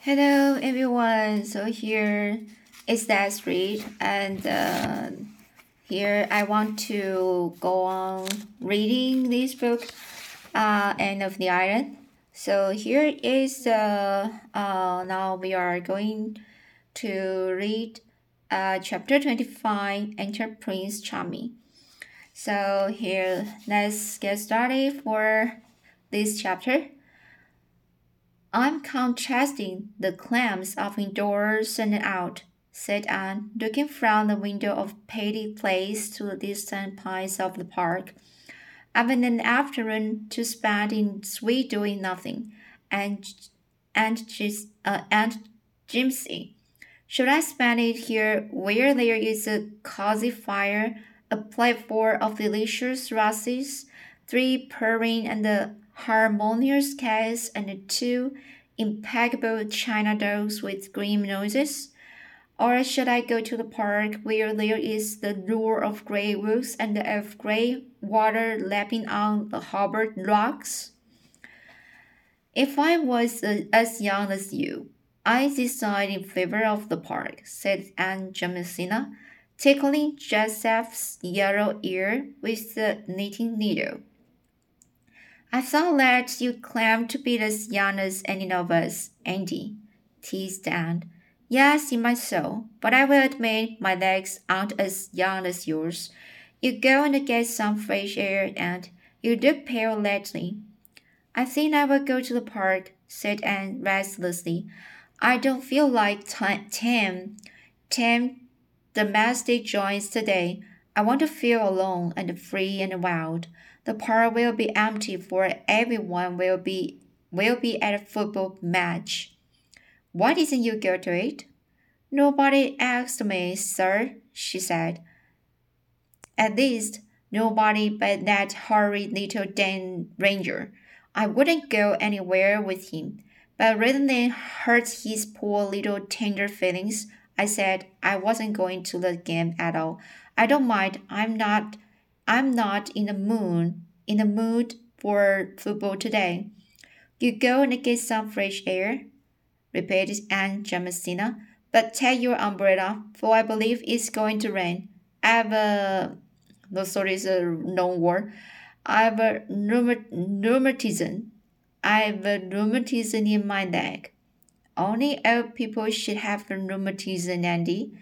Hello everyone. So here is that street and uh, here I want to go on reading this book, uh, Anne of the Island. So here is uh, uh, now we are going to read uh, chapter 25, Enter Prince Charming. So here let's get started for this chapter. I'm contrasting the clams of indoors and out, said Anne, looking from the window of Patty Place to the distant pines of the park. I've an afternoon to spend in sweet doing nothing, and and just uh, and Jimsie. Should I spend it here where there is a cozy fire, a plateful of delicious russes, three purring and a harmonious cats and two impeccable china dogs with grim noses? Or should I go to the park where there is the lure of gray woods and of gray water lapping on the harbor rocks? If I was uh, as young as you, I decide in favor of the park, said Aunt Jamesina, tickling Joseph's yellow ear with the knitting needle. I thought that you claimed to be as young as any of us, Andy, teased Anne. Yes, in my soul, but I will admit my legs aren't as young as yours. You go and get some fresh air, and you look pale lately. I think I will go to the park, said Anne restlessly. I don't feel like Tam, Tam domestic joys today. I want to feel alone and free and wild. The park will be empty for everyone will be will be at a football match. Why didn't you go to it? Nobody asked me, sir, she said. At least nobody but that horrid little Dan Ranger. I wouldn't go anywhere with him. But rather than hurt his poor little tender feelings, I said I wasn't going to the game at all. I don't mind. I'm not I'm not in the mood in the mood for football today. You go and get some fresh air, repeated Aunt Jamesina. But take your umbrella, for I believe it's going to rain. I've a no sorry, it's a long word. I've a rheumatism. I've a rheumatism in my leg. Only old people should have rheumatism, Andy.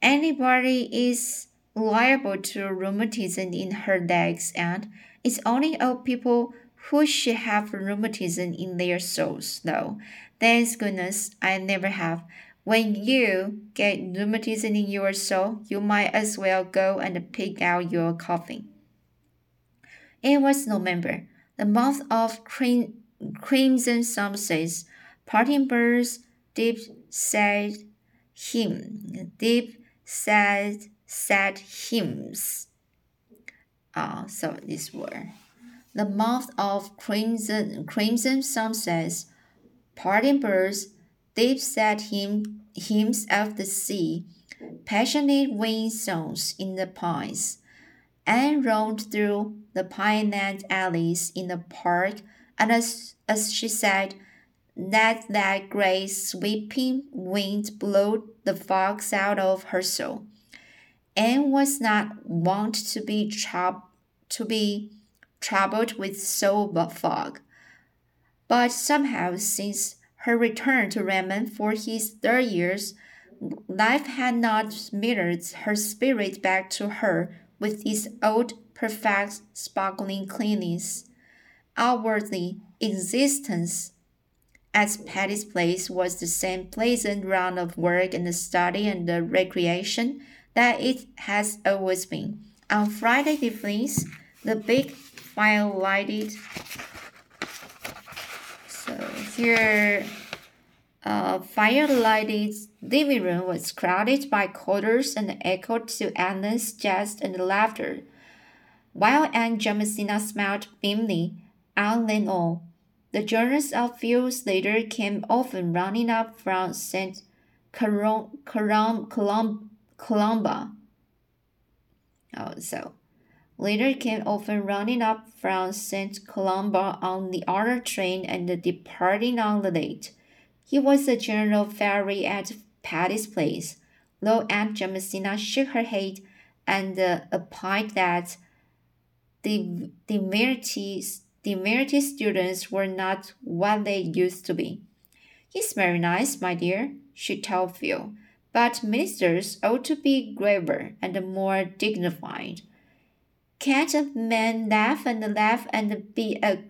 Anybody is liable to rheumatism in her legs, and it's only old people who should have rheumatism in their souls, though. Thank goodness I never have. When you get rheumatism in your soul, you might as well go and pick out your coffin. It was November, the month of crim crimson sunsets, parting birds, deep sad hymn, deep sad sad hymns. Ah, so this word. The mouth of crimson crimson sunsets, parting birds, deep sad hymn, hymns of the sea, passionate wind songs in the pines. Anne roamed through the pine-land alleys in the park, and as, as she said, let that great sweeping wind blow the fogs out of her soul. Anne was not wont to be troubled to be troubled with soul fog. But somehow, since her return to Redmond for his third years, life had not mirrored her spirit back to her with its old, perfect, sparkling cleanness. Outwardly, existence at Patty's Place was the same pleasant round of work and study and recreation that it has always been. On Friday evenings, the big fire lighted. So here, uh, fire lighted living room was crowded by callers and echoed to Anna's jest and laughter. While Aunt Jamesina smiled beamingly, Anne leaned all, The journalists of fields later came often running up from St. Colum, Colum, Columba. Oh, so later came often running up from St. Columba on the other train and departing on the late. He was a general fairy at Patty's place, though Aunt Jamesina shook her head and uh, that the divinity, divinity students were not what they used to be. He's very nice, my dear, she told Phil, but ministers ought to be graver and more dignified. Can't a man laugh and laugh and be a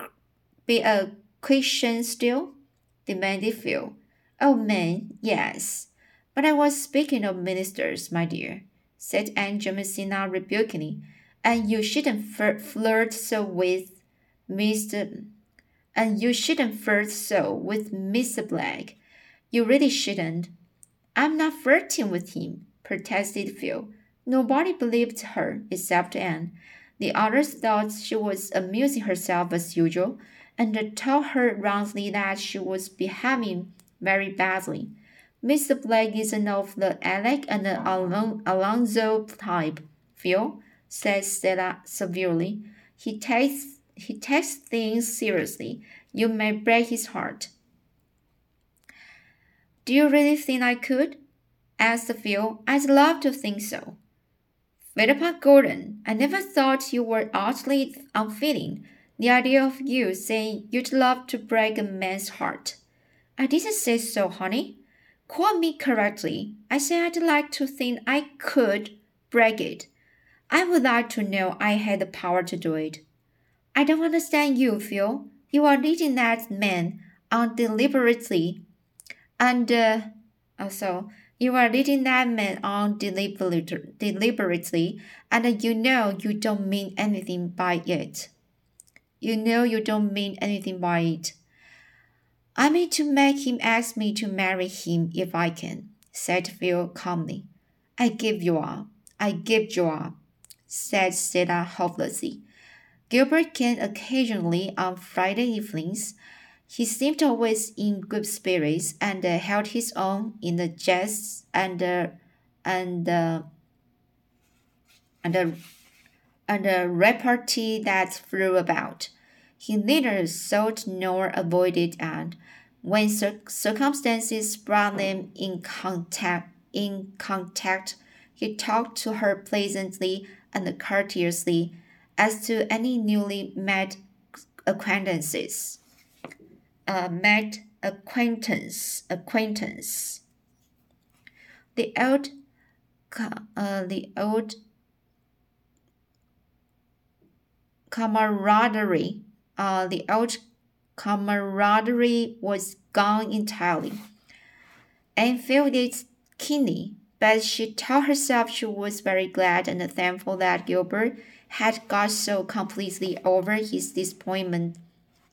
be a Christian still? demanded Phil. Oh, man, yes. But I was speaking of ministers, my dear, said Aunt Jamesina rebukingly, and you shouldn't flirt so with Mr. And you shouldn't flirt so with Mr. Blake. You really shouldn't. I'm not flirting with him, protested Phil. Nobody believed her except Anne. The others thought she was amusing herself as usual, and told her roundly that she was behaving very badly. Mr. Blake isn't of the Alec and Alon Alonzo type, Phil, said Stella severely. He takes he takes things seriously. You may break his heart. Do you really think I could? asked Phil. I'd love to think so. Philippa Gordon, I never thought you were utterly unfeeling. The idea of you saying you'd love to break a man's heart. I didn't say so, honey. Quote me correctly. I said I'd like to think I could break it. I would like to know I had the power to do it. I don't understand you, Phil. You are leading that man on deliberately, and uh, also you are leading that man on deliberately, and you know you don't mean anything by it. You know you don't mean anything by it. I mean to make him ask me to marry him if I can, said Phil calmly. I give you up. I give you up, said Stella hopelessly. Gilbert came occasionally on Friday evenings, he seemed always in good spirits and uh, held his own in the jests and uh, and uh, and uh, and the repartee that flew about. He neither sought nor avoided, and when cir circumstances brought them in contact, in contact, he talked to her pleasantly and courteously as to any newly met acquaintances uh, met acquaintance acquaintance. The old uh, the old camaraderie uh, the old camaraderie was gone entirely. Anne felt it keenly, but she told herself she was very glad and thankful that Gilbert had got so completely over his disappointment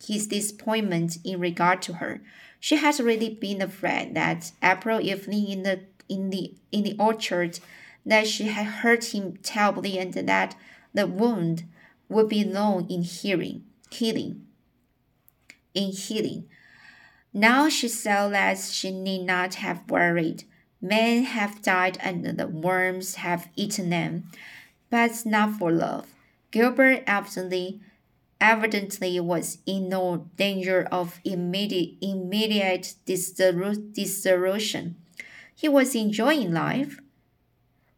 his disappointment in regard to her. She had really been afraid that April evening in the in the in the orchard that she had hurt him terribly and that the wound would be long in healing healing. In healing. Now she saw that she need not have worried. Men have died and the worms have eaten them, but not for love. Gilbert evidently evidently was in no danger of immediate, immediate dissolution. He was enjoying life,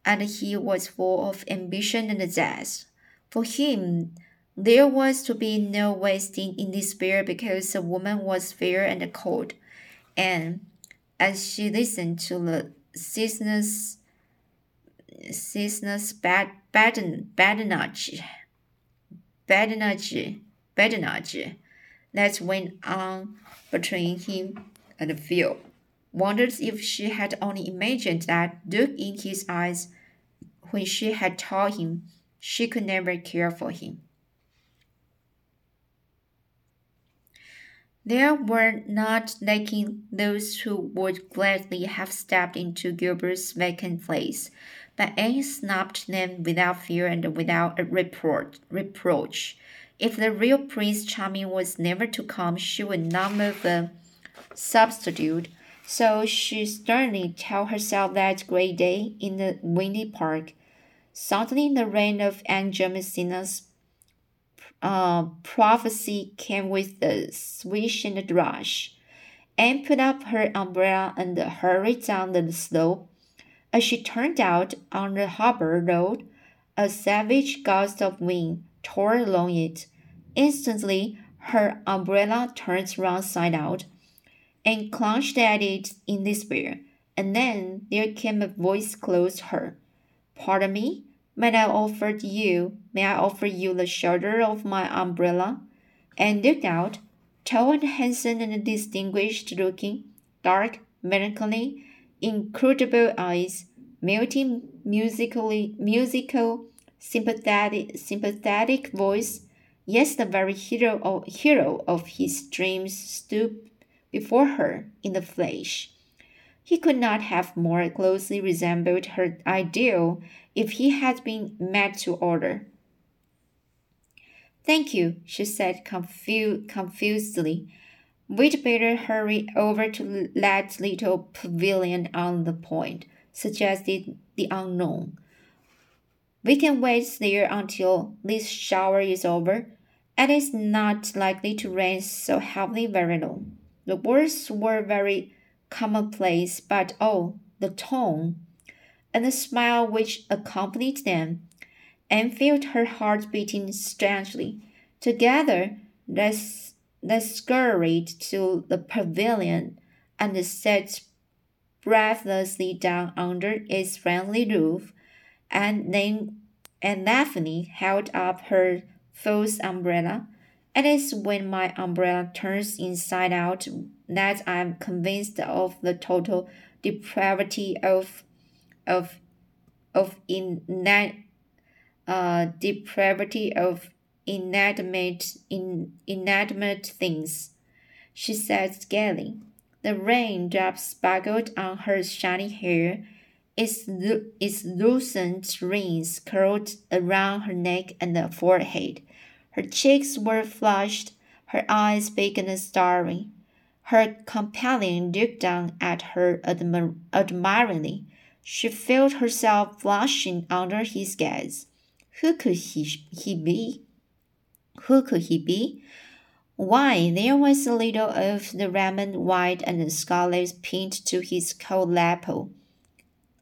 and he was full of ambition and zest. For him, there was to be no wasting in despair because the woman was fair and cold. And as she listened to the ceaseless, ceaseless bad, badinage badinage, badinage that went on between him and Phil. Wondered if she had only imagined that look in his eyes when she had told him she could never care for him. There were not lacking those who would gladly have stepped into Gilbert's vacant place, but Anne snapped them without fear and without report, reproach. If the real Prince Charming was never to come, she would not move a substitute. So she sternly told herself that great day in the windy park. Suddenly, the rain of Aunt Jamesina's uh, prophecy came with a swish and a rush. Anne put up her umbrella and hurried down the slope. As she turned out on the harbor road, a savage gust of wind tore along it. Instantly, her umbrella turned round side out, and clutched at it in despair. And then there came a voice close to her. Pardon me, may I offer you, may I offer you the shelter of my umbrella? And looked out, tall and handsome and distinguished looking, dark, melancholy, inscrutable eyes, melting musically, musical, sympathetic, sympathetic voice. Yes, the very hero of, hero of his dreams stood before her in the flesh. He could not have more closely resembled her ideal if he had been made to order. Thank you, she said confu confusedly. We'd better hurry over to that little pavilion on the point, suggested the unknown. We can wait there until this shower is over, and it's not likely to rain so heavily very long. The words were very commonplace, but oh, the tone and the smile which accompanied them, and felt her heart beating strangely. Together, they, they scurried to the pavilion and sat breathlessly down under its friendly roof, and then and Daphne held up her false umbrella. And It is when my umbrella turns inside out that I am convinced of the total depravity of of of inanimate uh, depravity of inanimate in, inanimate things, she said gaily. The raindrops sparkled on her shiny hair. Its, its lucent rings curled around her neck and forehead. Her cheeks were flushed, her eyes big and starry. Her companion looked down at her admir admiringly. She felt herself blushing under his gaze. Who could he, he be? Who could he be? Why, there was a little of the Redmond white and scarlet pinned to his coat lapel.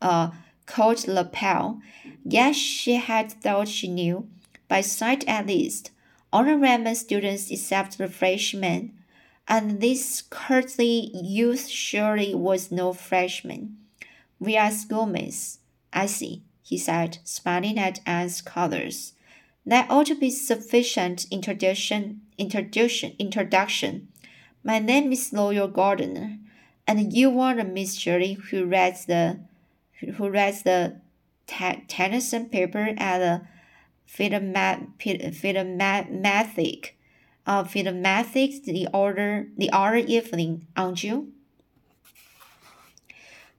Uh, coat lapel. Yes, she had thought she knew, by sight at least, all the Redmond students except the freshmen and this courtly youth surely was no freshman. We are schoolmates. I see, he said, smiling at Anne's colors. That ought to be sufficient introduction introduction introduction. My name is Roy Gardner, and you are the Miss Shirley who reads the who reads the Tennyson paper at the Philomathic of mathematics uh, the order the other evening, aren't you?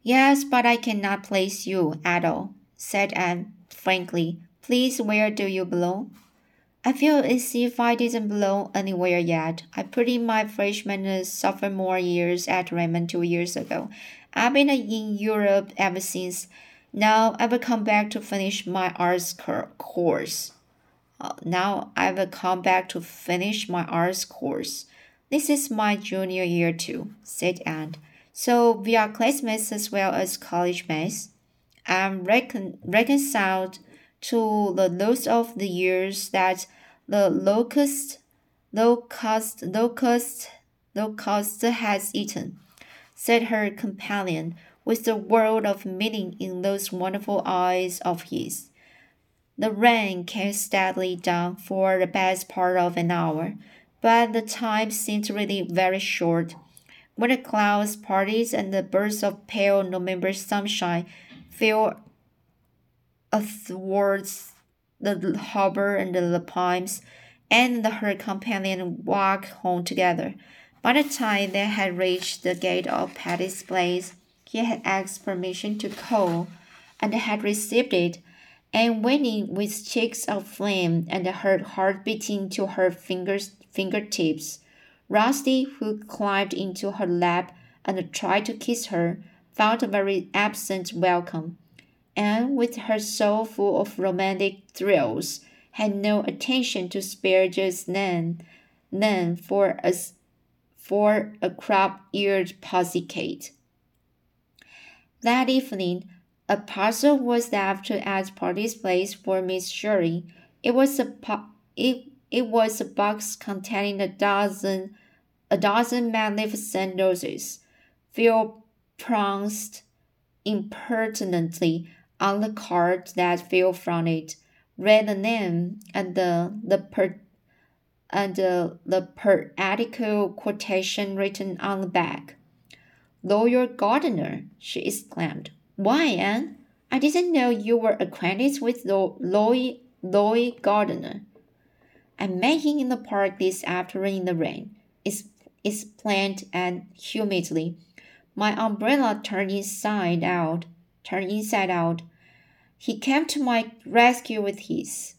Yes, but I cannot place you at all, said Anne frankly. Please, where do you belong? I feel as if I didn't belong anywhere yet. I put in my freshman and sophomore years at Redmond two years ago. I've been in Europe ever since. Now I will come back to finish my arts course. Uh, now I will come back to finish my arts course. This is my junior year too, said Anne. So we are classmates as well as college mates. I'm recon reconciled to the loss of the years that the locust, locust, locust, locust has eaten, said her companion, with a world of meaning in those wonderful eyes of his. The rain came steadily down for the best part of an hour, but the time seemed really very short. When the clouds parted and the bursts of pale November sunshine fell athwart the harbor and the palms, and her companion walked home together. By the time they had reached the gate of Patty's place, he had asked permission to call, and had received it and waiting with cheeks aflame and her heart beating to her fingers fingertips. Rusty, who climbed into her lap and tried to kiss her, found a very absent welcome, and with her soul full of romantic thrills, had no attention to spare just then, then for as for a crop-eared pussycat. That evening, a parcel was left at Patty's place for Miss Shirley. It was a it, it was a box containing a dozen a dozen magnificent roses. Phil pounced impertinently on the card that fell from it, read the name and the the per and the, the quotation written on the back. Roy Gardner, she exclaimed. Why, Anne? I didn't know you were acquainted with Loy, Loy Gardner. I met him in the park this afternoon in the rain, explained Anne humidly. My umbrella turned inside out, turned inside out. He came to my rescue with his.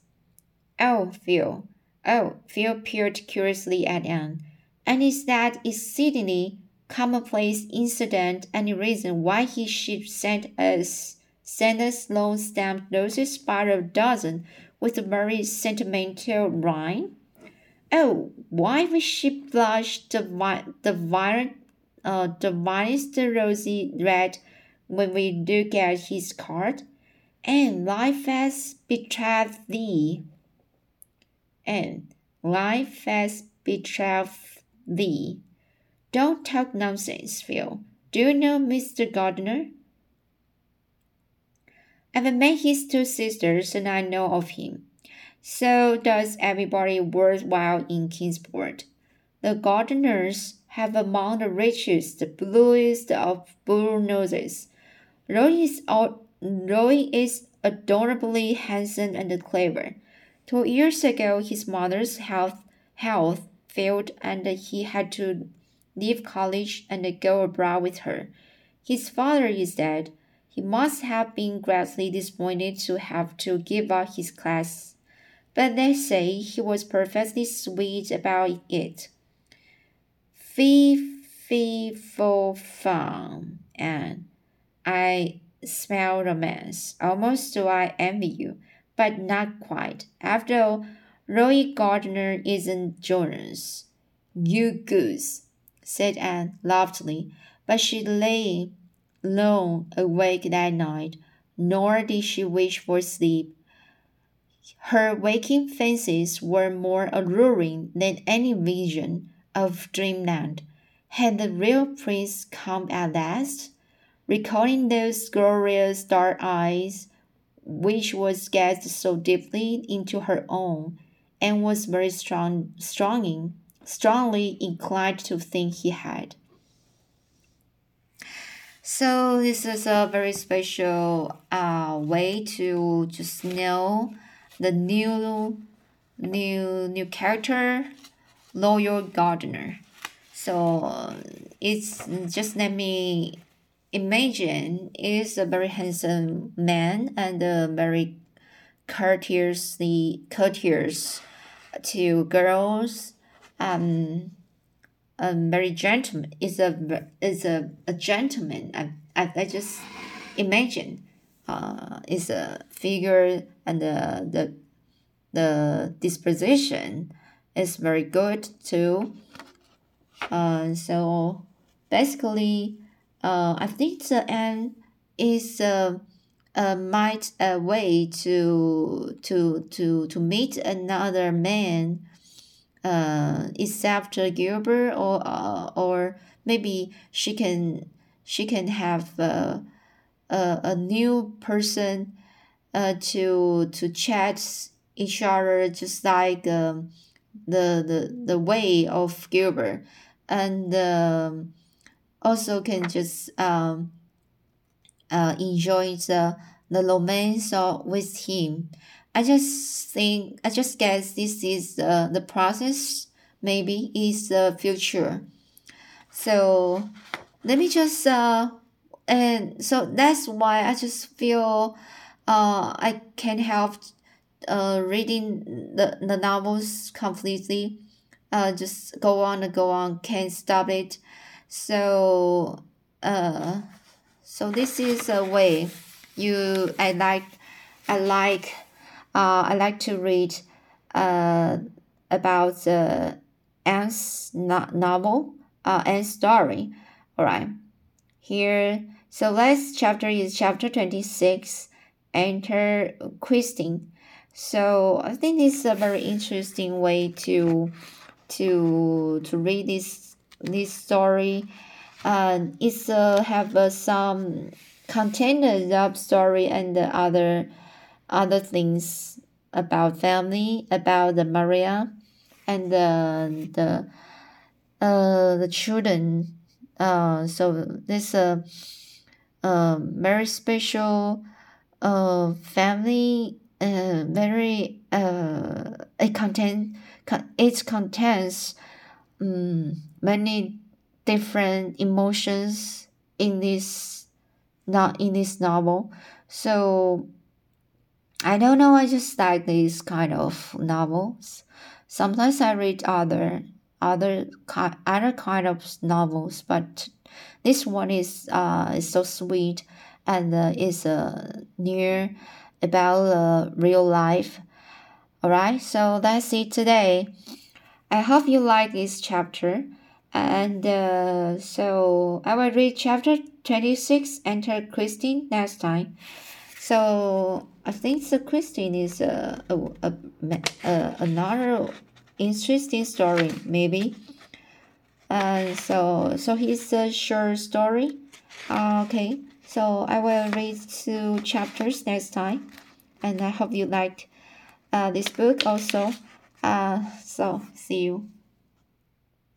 Oh, Phil. Oh, Phil peered curiously at Anne. And is that exceedingly commonplace incident any reason why he should send us send us long stamped roses by a dozen with a very sentimental rhyme? Oh, why would she blush the vi- the violet uh the vilest rosy red when we look at his card? And life has betrayed thee. And life has betrayed thee. Don't talk nonsense, Phil. Do you know Mr. Gardner? I've met his two sisters and I know of him. So does everybody worthwhile in Kingsport. The Gardners have among the richest, bluest of blue noses. Roy is, Roy is adorably handsome and clever. Two years ago, his mother's health health failed, and he had to leave college and go abroad with her. His father is dead. He must have been greatly disappointed to have to give up his class, but they say he was perfectly sweet about it. Fee, fee, fo, fum, and I smell romance. Almost do I envy you, but not quite. After all, Roy Gardner isn't Jonas. You goose said Anne loftily, but she lay long awake that night, nor did she wish for sleep. Her waking fancies were more alluring than any vision of dreamland. Had the real prince come at last? Recalling those glorious dark eyes, which was gazed so deeply into her own, and was very strong, stronging strongly inclined to think he had. So this is a very special uh, way to just know the new new new character, Roy Gardner. So it's just let me imagine is a very handsome man and a very courteously courteous to girls um, a very gentleman is a is a, a gentleman. I, I, I just imagine uh, is a figure and the the the disposition is very good too. Uh, so basically, uh, I think the end is a, a might a way to to to to meet another man uh, except Gilbert or uh, or maybe she can she can have uh, a, a new person uh, to to chat each other just like um, the, the the way of Gilbert. And um, also can just um, uh, enjoy the the romance or with him I just think I just guess this is uh, the process. Maybe is the future. So let me just uh, and so that's why I just feel uh I can't help uh reading the the novels completely. Uh, just go on and go on, can't stop it. So uh, so this is a way you I like I like uh, I like to read uh, about the Anne's no- novel uh, and story. All right. Here, so last chapter is chapter 26, Enter Christine. So I think this is a very interesting way to to to read this this story. Uh, it's uh, have uh, some content of story and other other things about family, about the Maria, and the the uh the children. Uh, so this uh, uh very special uh family uh very uh it contain it contains um, many different emotions in this not in this novel so I don't know. I just like these kind of novels. Sometimes I read other other other kind of novels, but this one is uh is so sweet and uh, is uh near about uh, real life. Alright, so that's it today. I hope you like this chapter. And uh, so I will read chapter 26, Enter Christine, next time. So I think the Christine is a, a, a, another interesting story maybe. Uh, so so he's a short story. Uh, okay, so I will read two chapters next time, and I hope you liked uh, this book also. Uh, so see you.